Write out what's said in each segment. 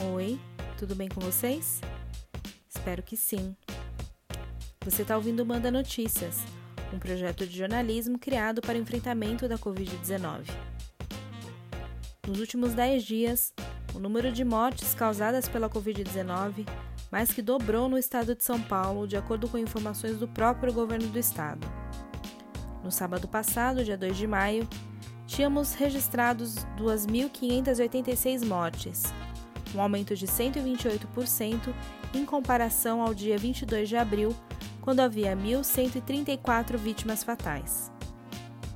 Oi, tudo bem com vocês? Espero que sim. Você está ouvindo Manda Notícias, um projeto de jornalismo criado para o enfrentamento da Covid-19. Nos últimos 10 dias, o número de mortes causadas pela Covid-19 mais que dobrou no estado de São Paulo, de acordo com informações do próprio governo do estado. No sábado passado, dia 2 de maio, tínhamos registrados 2.586 mortes, um aumento de 128% em comparação ao dia 22 de abril, quando havia 1.134 vítimas fatais.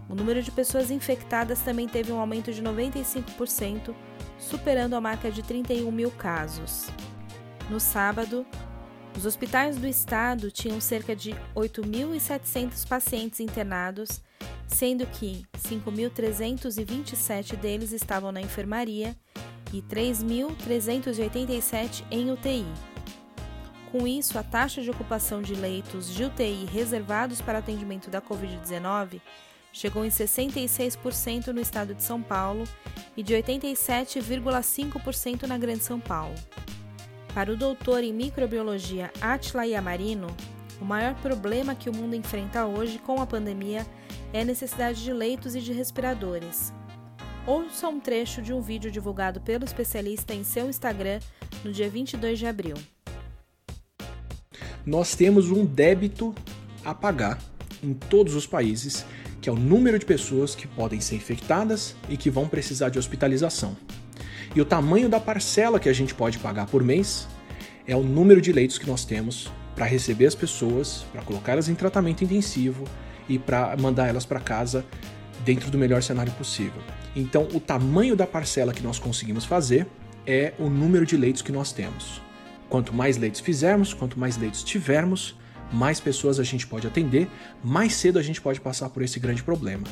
O número de pessoas infectadas também teve um aumento de 95%, superando a marca de 31 mil casos. No sábado, os hospitais do estado tinham cerca de 8.700 pacientes internados, sendo que 5.327 deles estavam na enfermaria e 3.387 em UTI. Com isso, a taxa de ocupação de leitos de UTI reservados para atendimento da Covid-19 chegou em 66% no estado de São Paulo e de 87,5% na Grande São Paulo. Para o doutor em microbiologia Atila Yamarino, o maior problema que o mundo enfrenta hoje com a pandemia é a necessidade de leitos e de respiradores. Ouça um trecho de um vídeo divulgado pelo especialista em seu Instagram no dia 22 de abril. Nós temos um débito a pagar em todos os países, que é o número de pessoas que podem ser infectadas e que vão precisar de hospitalização. E o tamanho da parcela que a gente pode pagar por mês é o número de leitos que nós temos para receber as pessoas, para colocá-las em tratamento intensivo e para mandar elas para casa dentro do melhor cenário possível. Então, o tamanho da parcela que nós conseguimos fazer é o número de leitos que nós temos. Quanto mais leitos fizermos, quanto mais leitos tivermos, mais pessoas a gente pode atender, mais cedo a gente pode passar por esse grande problema.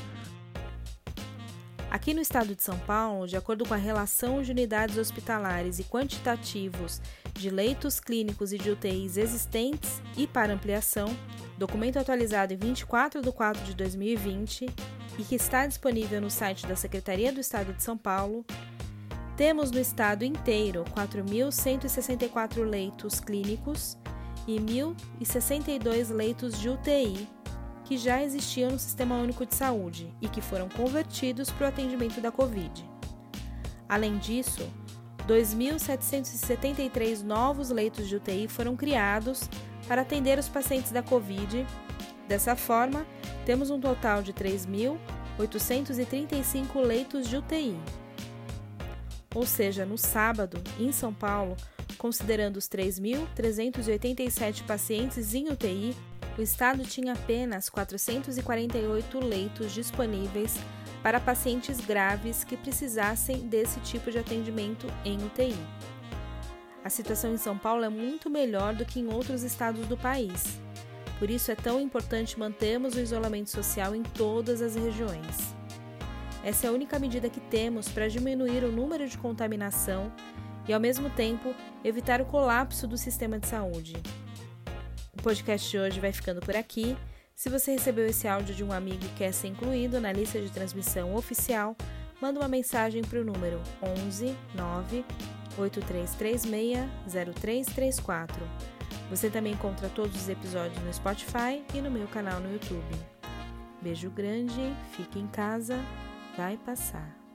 Aqui no estado de São Paulo, de acordo com a relação de unidades hospitalares e quantitativos de leitos clínicos e de UTIs existentes e para ampliação, documento atualizado em 24 de 4 de 2020 e que está disponível no site da Secretaria do Estado de São Paulo, temos no estado inteiro 4.164 leitos clínicos e 1.062 leitos de UTI que já existiam no Sistema Único de Saúde e que foram convertidos para o atendimento da Covid. Além disso, 2.773 novos leitos de UTI foram criados para atender os pacientes da Covid. Dessa forma, temos um total de 3.835 leitos de UTI. Ou seja, no sábado, em São Paulo, considerando os 3.387 pacientes em UTI, o estado tinha apenas 448 leitos disponíveis para pacientes graves que precisassem desse tipo de atendimento em UTI. A situação em São Paulo é muito melhor do que em outros estados do país. Por isso é tão importante mantermos o isolamento social em todas as regiões. Essa é a única medida que temos para diminuir o número de contaminação e, ao mesmo tempo, evitar o colapso do sistema de saúde. O podcast de hoje vai ficando por aqui. Se você recebeu esse áudio de um amigo e quer ser incluído na lista de transmissão oficial, manda uma mensagem para o número 11 9 8336 0334. Você também encontra todos os episódios no Spotify e no meu canal no YouTube. Beijo grande, fique em casa, vai passar.